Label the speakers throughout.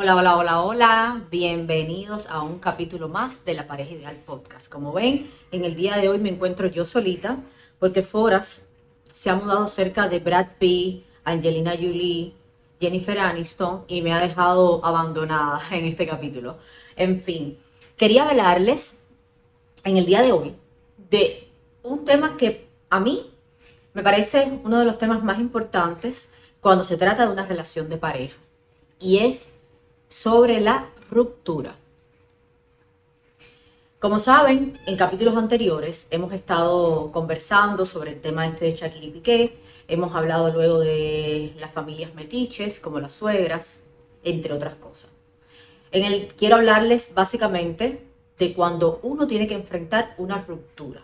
Speaker 1: Hola, hola, hola, hola. Bienvenidos a un capítulo más de La Pareja Ideal Podcast. Como ven, en el día de hoy me encuentro yo solita porque Foras se ha mudado cerca de Brad Pitt, Angelina Jolie, Jennifer Aniston y me ha dejado abandonada en este capítulo. En fin, quería hablarles en el día de hoy de un tema que a mí me parece uno de los temas más importantes cuando se trata de una relación de pareja y es sobre la ruptura. Como saben, en capítulos anteriores hemos estado conversando sobre el tema este de Shakira y hemos hablado luego de las familias metiches, como las suegras, entre otras cosas. En el quiero hablarles básicamente de cuando uno tiene que enfrentar una ruptura.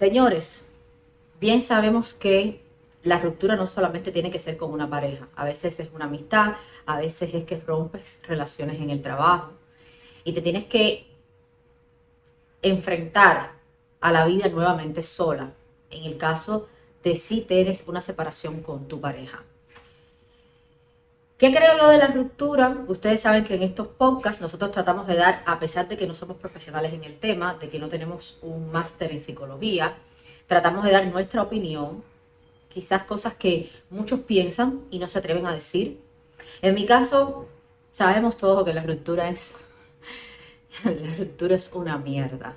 Speaker 1: Señores, bien sabemos que la ruptura no solamente tiene que ser con una pareja, a veces es una amistad, a veces es que rompes relaciones en el trabajo. Y te tienes que enfrentar a la vida nuevamente sola, en el caso de si tienes una separación con tu pareja. ¿Qué creo yo de la ruptura? Ustedes saben que en estos podcasts nosotros tratamos de dar, a pesar de que no somos profesionales en el tema, de que no tenemos un máster en psicología, tratamos de dar nuestra opinión quizás cosas que muchos piensan y no se atreven a decir. En mi caso, sabemos todos que la ruptura es la ruptura es una mierda.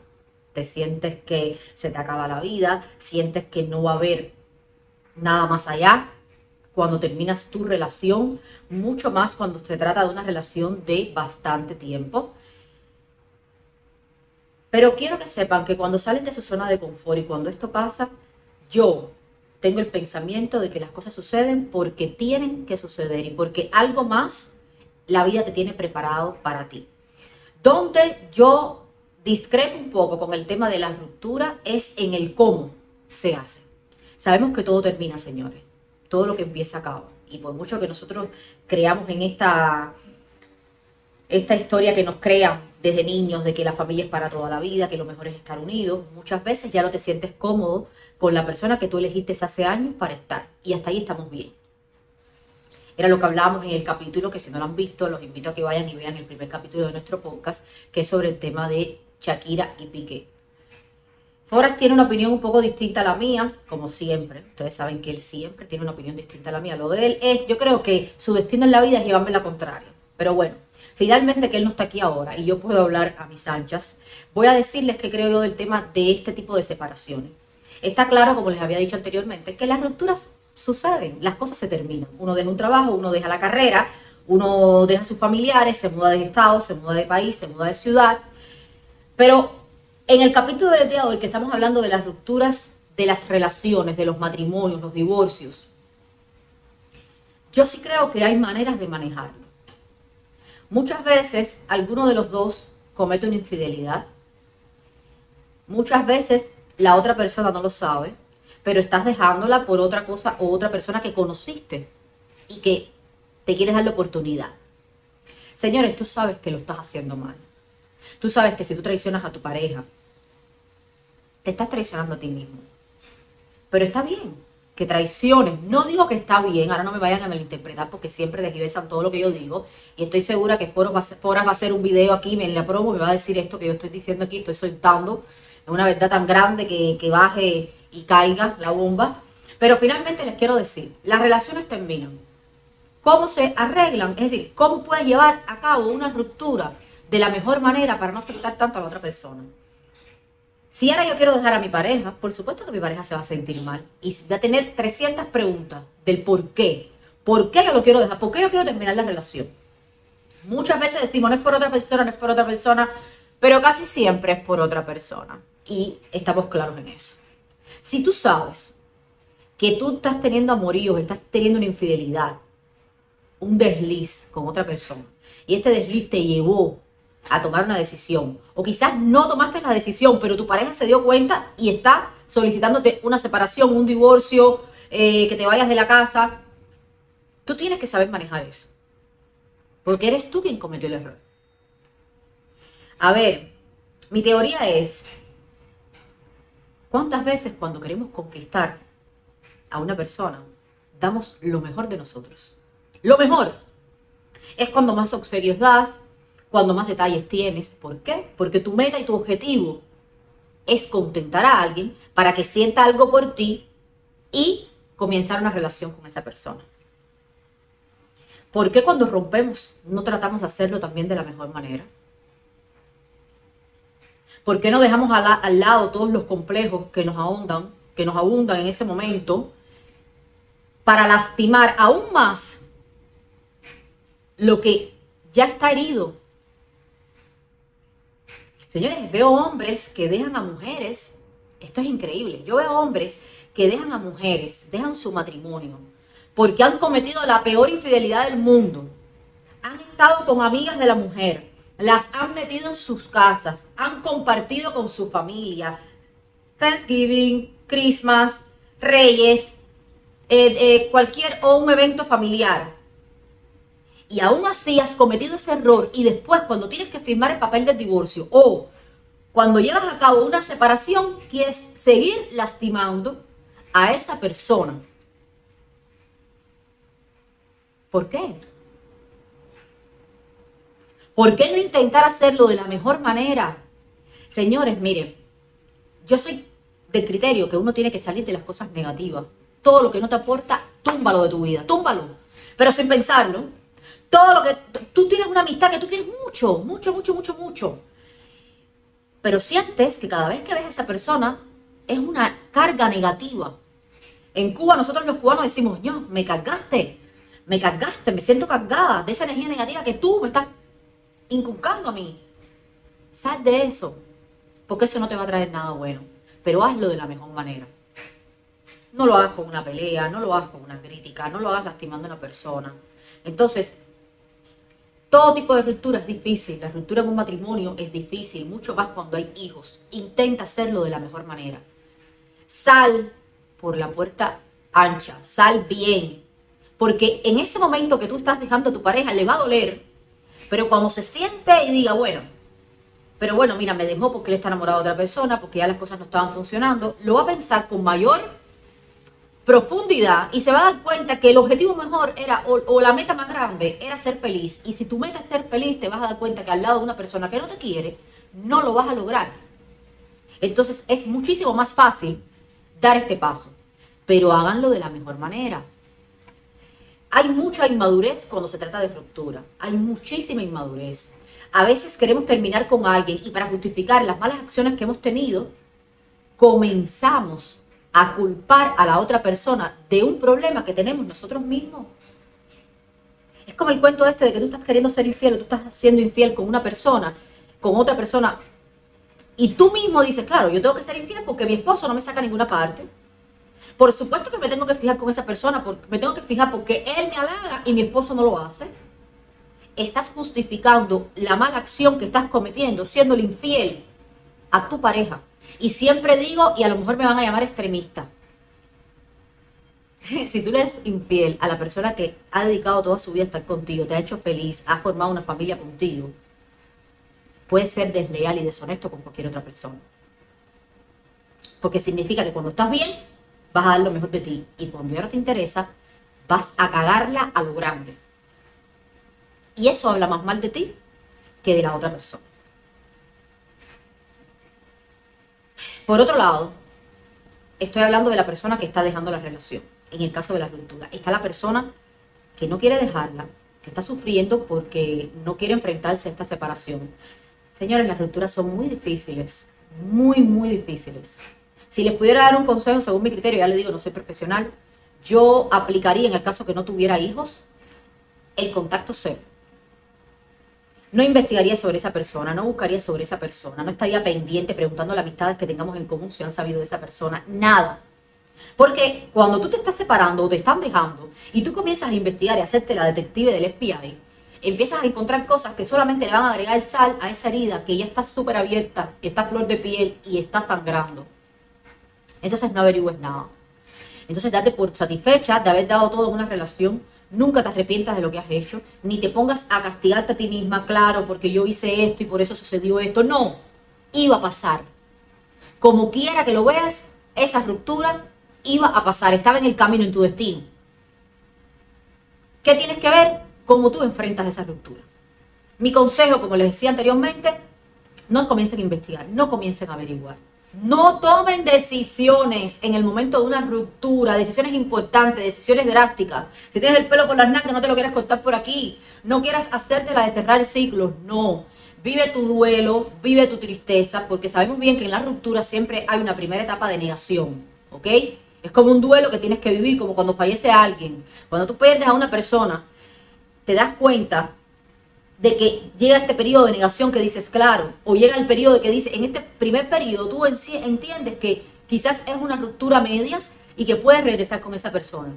Speaker 1: Te sientes que se te acaba la vida, sientes que no va a haber nada más allá cuando terminas tu relación, mucho más cuando se trata de una relación de bastante tiempo. Pero quiero que sepan que cuando salen de su zona de confort y cuando esto pasa, yo tengo el pensamiento de que las cosas suceden porque tienen que suceder y porque algo más la vida te tiene preparado para ti. Donde yo discrepo un poco con el tema de la ruptura es en el cómo se hace. Sabemos que todo termina, señores. Todo lo que empieza acaba. Y por mucho que nosotros creamos en esta, esta historia que nos crean desde niños de que la familia es para toda la vida, que lo mejor es estar unidos. Muchas veces ya no te sientes cómodo con la persona que tú elegiste hace años para estar. Y hasta ahí estamos bien. Era lo que hablábamos en el capítulo, que si no lo han visto, los invito a que vayan y vean el primer capítulo de nuestro podcast, que es sobre el tema de Shakira y Piqué. Foras tiene una opinión un poco distinta a la mía, como siempre. Ustedes saben que él siempre tiene una opinión distinta a la mía. Lo de él es, yo creo que su destino en la vida es llevarme la contraria. Pero bueno, Finalmente, que él no está aquí ahora y yo puedo hablar a mis anchas, voy a decirles que creo yo del tema de este tipo de separaciones. Está claro, como les había dicho anteriormente, que las rupturas suceden, las cosas se terminan. Uno deja un trabajo, uno deja la carrera, uno deja a sus familiares, se muda de estado, se muda de país, se muda de ciudad. Pero en el capítulo del día de hoy, que estamos hablando de las rupturas de las relaciones, de los matrimonios, los divorcios, yo sí creo que hay maneras de manejarlo. Muchas veces alguno de los dos comete una infidelidad. Muchas veces la otra persona no lo sabe, pero estás dejándola por otra cosa o otra persona que conociste y que te quieres dar la oportunidad. Señores, tú sabes que lo estás haciendo mal. Tú sabes que si tú traicionas a tu pareja, te estás traicionando a ti mismo. Pero está bien, que traiciones. No digo que está bien, ahora no me vayan a malinterpretar porque siempre desgivesan todo lo que yo digo. Y estoy segura que Foras va, va a hacer un video aquí, me la promo, me va a decir esto que yo estoy diciendo aquí, estoy soltando. Es una verdad tan grande que, que baje y caiga la bomba. Pero finalmente les quiero decir, las relaciones terminan. ¿Cómo se arreglan? Es decir, ¿cómo puedes llevar a cabo una ruptura de la mejor manera para no afectar tanto a la otra persona? Si ahora yo quiero dejar a mi pareja, por supuesto que mi pareja se va a sentir mal y va a tener 300 preguntas del por qué. ¿Por qué yo lo quiero dejar? ¿Por qué yo quiero terminar la relación? Muchas veces decimos, no es por otra persona, no es por otra persona, pero casi siempre es por otra persona. Y estamos claros en eso. Si tú sabes que tú estás teniendo amoríos, estás teniendo una infidelidad, un desliz con otra persona, y este desliz te llevó a tomar una decisión. O quizás no tomaste la decisión, pero tu pareja se dio cuenta y está solicitándote una separación, un divorcio, eh, que te vayas de la casa. Tú tienes que saber manejar eso. Porque eres tú quien cometió el error. A ver, mi teoría es, ¿Cuántas veces cuando queremos conquistar a una persona, damos lo mejor de nosotros? Lo mejor. Es cuando más obsequios das, cuando más detalles tienes. ¿Por qué? Porque tu meta y tu objetivo es contentar a alguien para que sienta algo por ti y comenzar una relación con esa persona. ¿Por qué cuando rompemos no tratamos de hacerlo también de la mejor manera? ¿Por qué no dejamos al, lado todos los complejos que nos ahondan, que nos abundan en ese momento, para lastimar aún más lo que ya está herido? Señores, veo hombres que dejan a mujeres, esto es increíble, yo veo hombres que dejan a mujeres, dejan su matrimonio, porque han cometido la peor infidelidad del mundo. Han estado con amigas de la mujer, las han metido en sus casas, han compartido con su familia. Thanksgiving, Christmas, Reyes, eh, eh, cualquier o un evento familiar. Y aún así has cometido ese error y después cuando tienes que firmar el papel del divorcio o cuando llevas a cabo una separación, quieres seguir lastimando a esa persona. ¿Por qué? ¿Por qué no intentar hacerlo de la mejor manera? Señores, miren, yo soy del criterio que uno tiene que salir de las cosas negativas. Todo lo que no te aporta, túmbalo de tu vida, túmbalo. Pero sin pensarlo. Todo lo que tú tienes una amistad que tú quieres mucho, mucho, mucho, mucho, mucho. Pero sientes que cada vez que ves a esa persona es una carga negativa. En Cuba nosotros los cubanos decimos, yo, me cargaste, me cargaste, me siento cargada de esa energía negativa que tú me estás inculcando a mí. Sal de eso, porque eso no te va a traer nada bueno, pero hazlo de la mejor manera. No lo hagas con una pelea, no lo hagas con una crítica, no lo hagas lastimando a una persona. Entonces, todo tipo de ruptura es difícil, la ruptura en un matrimonio es difícil, mucho más cuando hay hijos. Intenta hacerlo de la mejor manera. Sal por la puerta ancha, sal bien, porque en ese momento que tú estás dejando a tu pareja le va a doler, pero cuando se siente y diga, bueno, pero bueno, mira, me dejó porque él está enamorado de otra persona, porque ya las cosas no estaban funcionando, lo va a pensar con mayor profundidad y se va a dar cuenta que el objetivo mejor era, o, la meta más grande, era ser feliz. Y si tu meta es ser feliz, te vas a dar cuenta que al lado de una persona que no te quiere, no lo vas a lograr. Entonces es muchísimo más fácil dar este paso, pero háganlo de la mejor manera. Hay mucha inmadurez cuando se trata de ruptura. Hay muchísima inmadurez. A veces queremos terminar con alguien y para justificar las malas acciones que hemos tenido, comenzamos a culpar a la otra persona de un problema que tenemos nosotros mismos. Es como el cuento este de que tú estás queriendo ser infiel o tú estás siendo infiel con una persona, con otra persona, y tú mismo dices, claro, yo tengo que ser infiel porque mi esposo no me saca a ninguna parte. Por supuesto que me tengo que fijar con esa persona, porque me tengo que fijar porque él me halaga y mi esposo no lo hace. Estás justificando la mala acción que estás cometiendo, siendo infiel a tu pareja. Y siempre digo, y a lo mejor me van a llamar extremista. Si tú le eres infiel a la persona que ha dedicado toda su vida a estar contigo, te ha hecho feliz, ha formado una familia contigo, puede ser desleal y deshonesto con cualquier otra persona. Porque significa que cuando estás bien, vas a dar lo mejor de ti. Y cuando ya no te interesa, vas a cagarla a lo grande. Y eso habla más mal de ti que de la otra persona. Por otro lado, estoy hablando de la persona que está dejando la relación. En el caso de la ruptura, está la persona que no quiere dejarla, que está sufriendo porque no quiere enfrentarse a esta separación. Señores, las rupturas son muy difíciles, muy, muy difíciles. Si les pudiera dar un consejo según mi criterio, ya le digo, no soy profesional, yo aplicaría en el caso que no tuviera hijos el contacto cero. No investigaría sobre esa persona, no buscaría sobre esa persona, no estaría pendiente preguntando a las amistades que tengamos en común si han sabido de esa persona, nada. Porque cuando tú te estás separando o te están dejando y tú comienzas a investigar y a hacerte la detective del FBI, empiezas a encontrar cosas que solamente le van a agregar sal a esa herida que ya está súper abierta, está flor de piel y está sangrando entonces no averigües nada. Entonces date por satisfecha de haber dado todo en una relación, nunca te arrepientas de lo que has hecho, ni te pongas a castigarte a ti misma, claro, porque yo hice esto y por eso sucedió esto. No, iba a pasar. como quiera que lo veas, esa ruptura iba a pasar, estaba en el camino, en tu destino. ¿Qué tienes que ver? Cómo tú enfrentas esa ruptura. Mi consejo, como les decía anteriormente, no comiencen a investigar, no comiencen a averiguar. No tomen decisiones en el momento de una ruptura, decisiones importantes, decisiones drásticas. Si tienes el pelo con las nalgas, no te lo quieres cortar por aquí. No quieras hacerte la de cerrar ciclos, no. Vive tu duelo, vive tu tristeza, porque sabemos bien que en la ruptura siempre hay una primera etapa de negación, ¿ok? Es como un duelo que tienes que vivir, como cuando fallece alguien. Cuando tú pierdes a una persona, te das cuenta de que llega este periodo de negación que dices, claro, o llega el periodo que dice, en este primer periodo tú entiendes que quizás es una ruptura a medias y que puedes regresar con esa persona.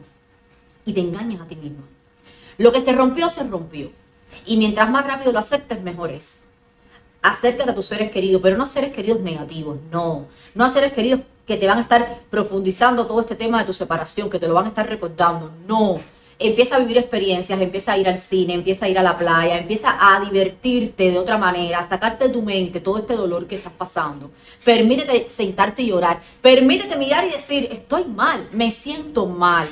Speaker 1: Y te engañas a ti mismo. Lo que se rompió, se rompió. Y mientras más rápido lo aceptes, mejor es. Acércate a tus seres queridos, pero no a seres queridos negativos, no. No a seres queridos que te van a estar profundizando todo este tema de tu separación, que te lo van a estar recordando, no empieza a vivir experiencias, empieza a ir al cine, empieza a ir a la playa, empieza a divertirte de otra manera, a sacarte de tu mente todo este dolor que estás pasando. Permítete sentarte y llorar. Permítete mirar y decir, estoy mal, me siento mal.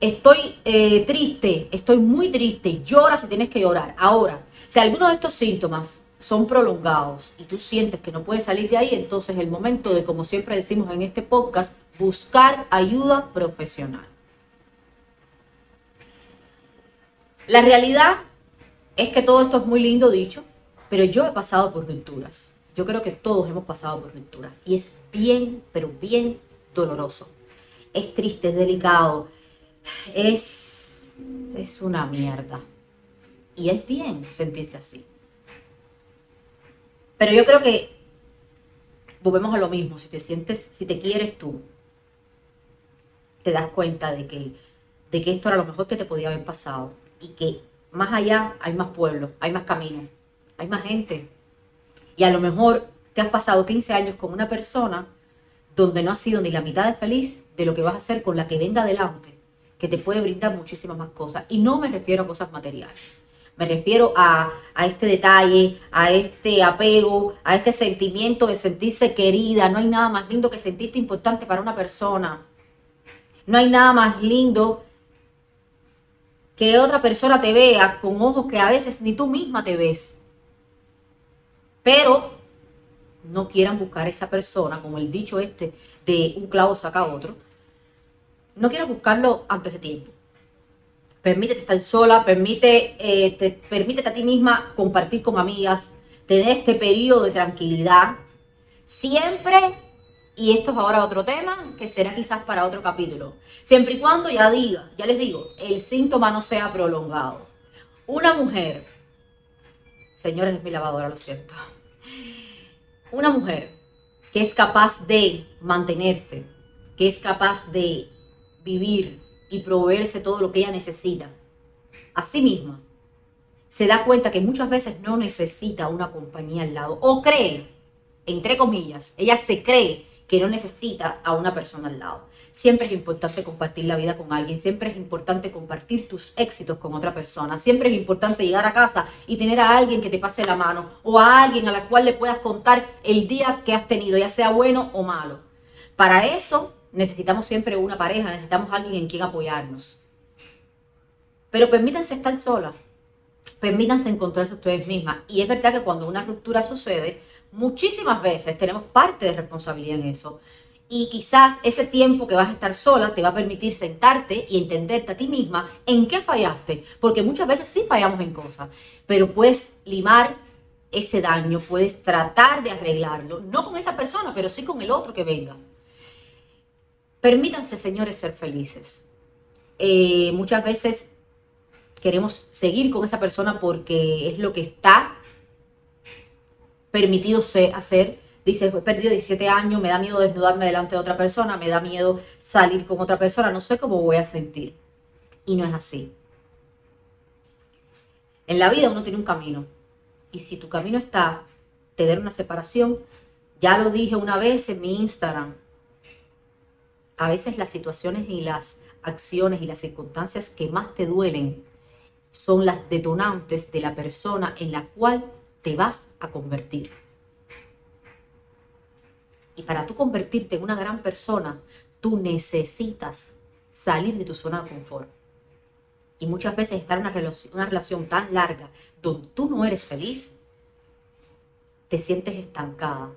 Speaker 1: Estoy eh, triste, estoy muy triste. Llora si tienes que llorar. Ahora, si alguno de estos síntomas son prolongados y tú sientes que no puedes salir de ahí, entonces es el momento de, como siempre decimos en este podcast, buscar ayuda profesional. La realidad es que todo esto es muy lindo dicho, pero yo he pasado por rupturas. Yo creo que todos hemos pasado por rupturas. Y es bien, pero bien doloroso. Es triste, es delicado. Es, es una mierda. Y es bien sentirse así. Pero yo creo que volvemos a lo mismo. Si te sientes, si te quieres tú, te das cuenta de que, de que esto era lo mejor que te podía haber pasado y que más allá hay más pueblos, hay más caminos, hay más gente. Y a lo mejor te has pasado 15 años con una persona donde no has sido ni la mitad de feliz de lo que vas a hacer con la que venga adelante, que te puede brindar muchísimas más cosas. Y no me refiero a cosas materiales. Me refiero a, a, este detalle, a este apego, a este sentimiento de sentirse querida. No hay nada más lindo que sentirte importante para una persona. No hay nada más lindo que otra persona te vea con ojos que a veces ni tú misma te ves. Pero no quieran buscar a esa persona, como el dicho este de un clavo saca otro. No quieras buscarlo antes de tiempo. Permítete estar sola, permite, eh, te, permítete a ti misma compartir con amigas, tener este periodo de tranquilidad. Siempre y esto es ahora otro tema que será quizás para otro capítulo. Siempre y cuando ya diga, ya les digo, el síntoma no sea prolongado. Una mujer, señores, es mi lavadora, lo siento. Una mujer que es capaz de mantenerse, que es capaz de vivir y proveerse todo lo que ella necesita, a sí misma, se da cuenta que muchas veces no necesita una compañía al lado, o cree, entre comillas, ella se cree que no necesita a una persona al lado. Siempre es importante compartir la vida con alguien, siempre es importante compartir tus éxitos con otra persona, siempre es importante llegar a casa y tener a alguien que te pase la mano o a alguien a la cual le puedas contar el día que has tenido, ya sea bueno o malo. Para eso necesitamos siempre una pareja, necesitamos alguien en quien apoyarnos. Pero permítanse estar solas, permítanse encontrarse ustedes mismas. Y es verdad que cuando una ruptura sucede, muchísimas veces tenemos parte de responsabilidad en eso. Y quizás ese tiempo que vas a estar sola te va a permitir sentarte y entenderte a ti misma en qué fallaste. Porque muchas veces sí fallamos en cosas, pero puedes limar ese daño, puedes tratar de arreglarlo, no con esa persona, pero sí con el otro que venga. Permítanse, señores, ser felices. Eh, muchas veces queremos seguir con esa persona porque es lo que está permitido hacer. Dice, he perdido 17 años, me da miedo desnudarme delante de otra persona, me da miedo salir con otra persona, no sé cómo voy a sentir. Y no es así. En la vida uno tiene un camino. Y si tu camino está tener una separación, ya lo dije una vez en mi Instagram, a veces las situaciones y las acciones y las circunstancias que más te duelen son las detonantes de la persona en la cual te vas a convertir. Y para tú convertirte en una gran persona, tú necesitas salir de tu zona de confort. Y muchas veces estar en una relación, una relación tan larga donde tú no eres feliz, te sientes estancada,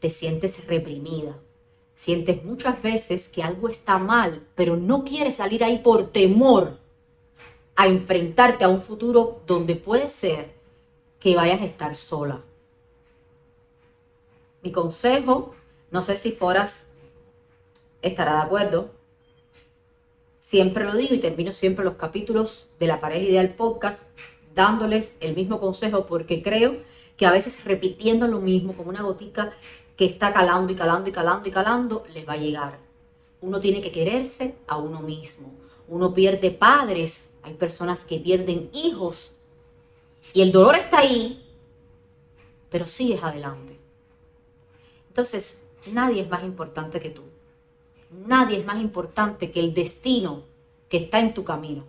Speaker 1: te sientes reprimida, sientes muchas veces que algo está mal, pero no quieres salir ahí por temor a enfrentarte a un futuro donde puede ser que vayas a estar sola. Mi consejo, no sé si Foras estará de acuerdo, siempre lo digo y termino siempre los capítulos de la pareja ideal podcast dándoles el mismo consejo porque creo que a veces repitiendo lo mismo como una gotica que está calando y calando y calando y calando, les va a llegar. Uno tiene que quererse a uno mismo. Uno pierde padres hay personas que pierden hijos y el dolor está ahí, pero sigues adelante. Entonces, nadie es más importante que tú. Nadie es más importante que el destino que está en tu camino.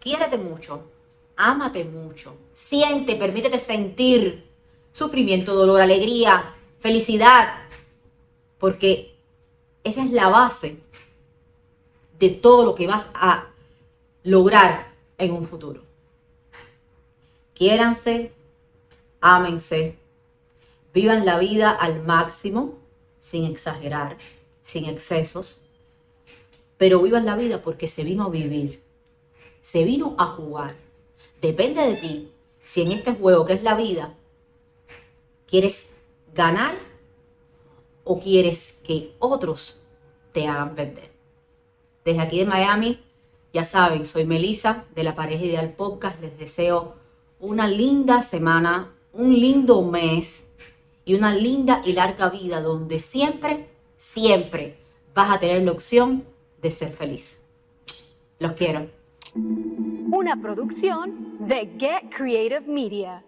Speaker 1: Quiérete mucho, ámate mucho, siente, permítete sentir sufrimiento, dolor, alegría, felicidad, porque esa es la base de todo lo que vas a lograr en un futuro. Quiéranse, ámense, vivan la vida al máximo, sin exagerar, sin excesos, pero vivan la vida porque se vino a vivir, se vino a jugar. Depende de ti si en este juego que es la vida quieres ganar o quieres que otros te hagan perder. Desde aquí de Miami ya saben, soy Melisa de la Pareja Ideal Podcast. Les deseo una linda semana, un lindo mes y una linda y larga vida donde siempre, siempre vas a tener la opción de ser feliz. Los quiero.
Speaker 2: Una producción de Get Creative Media.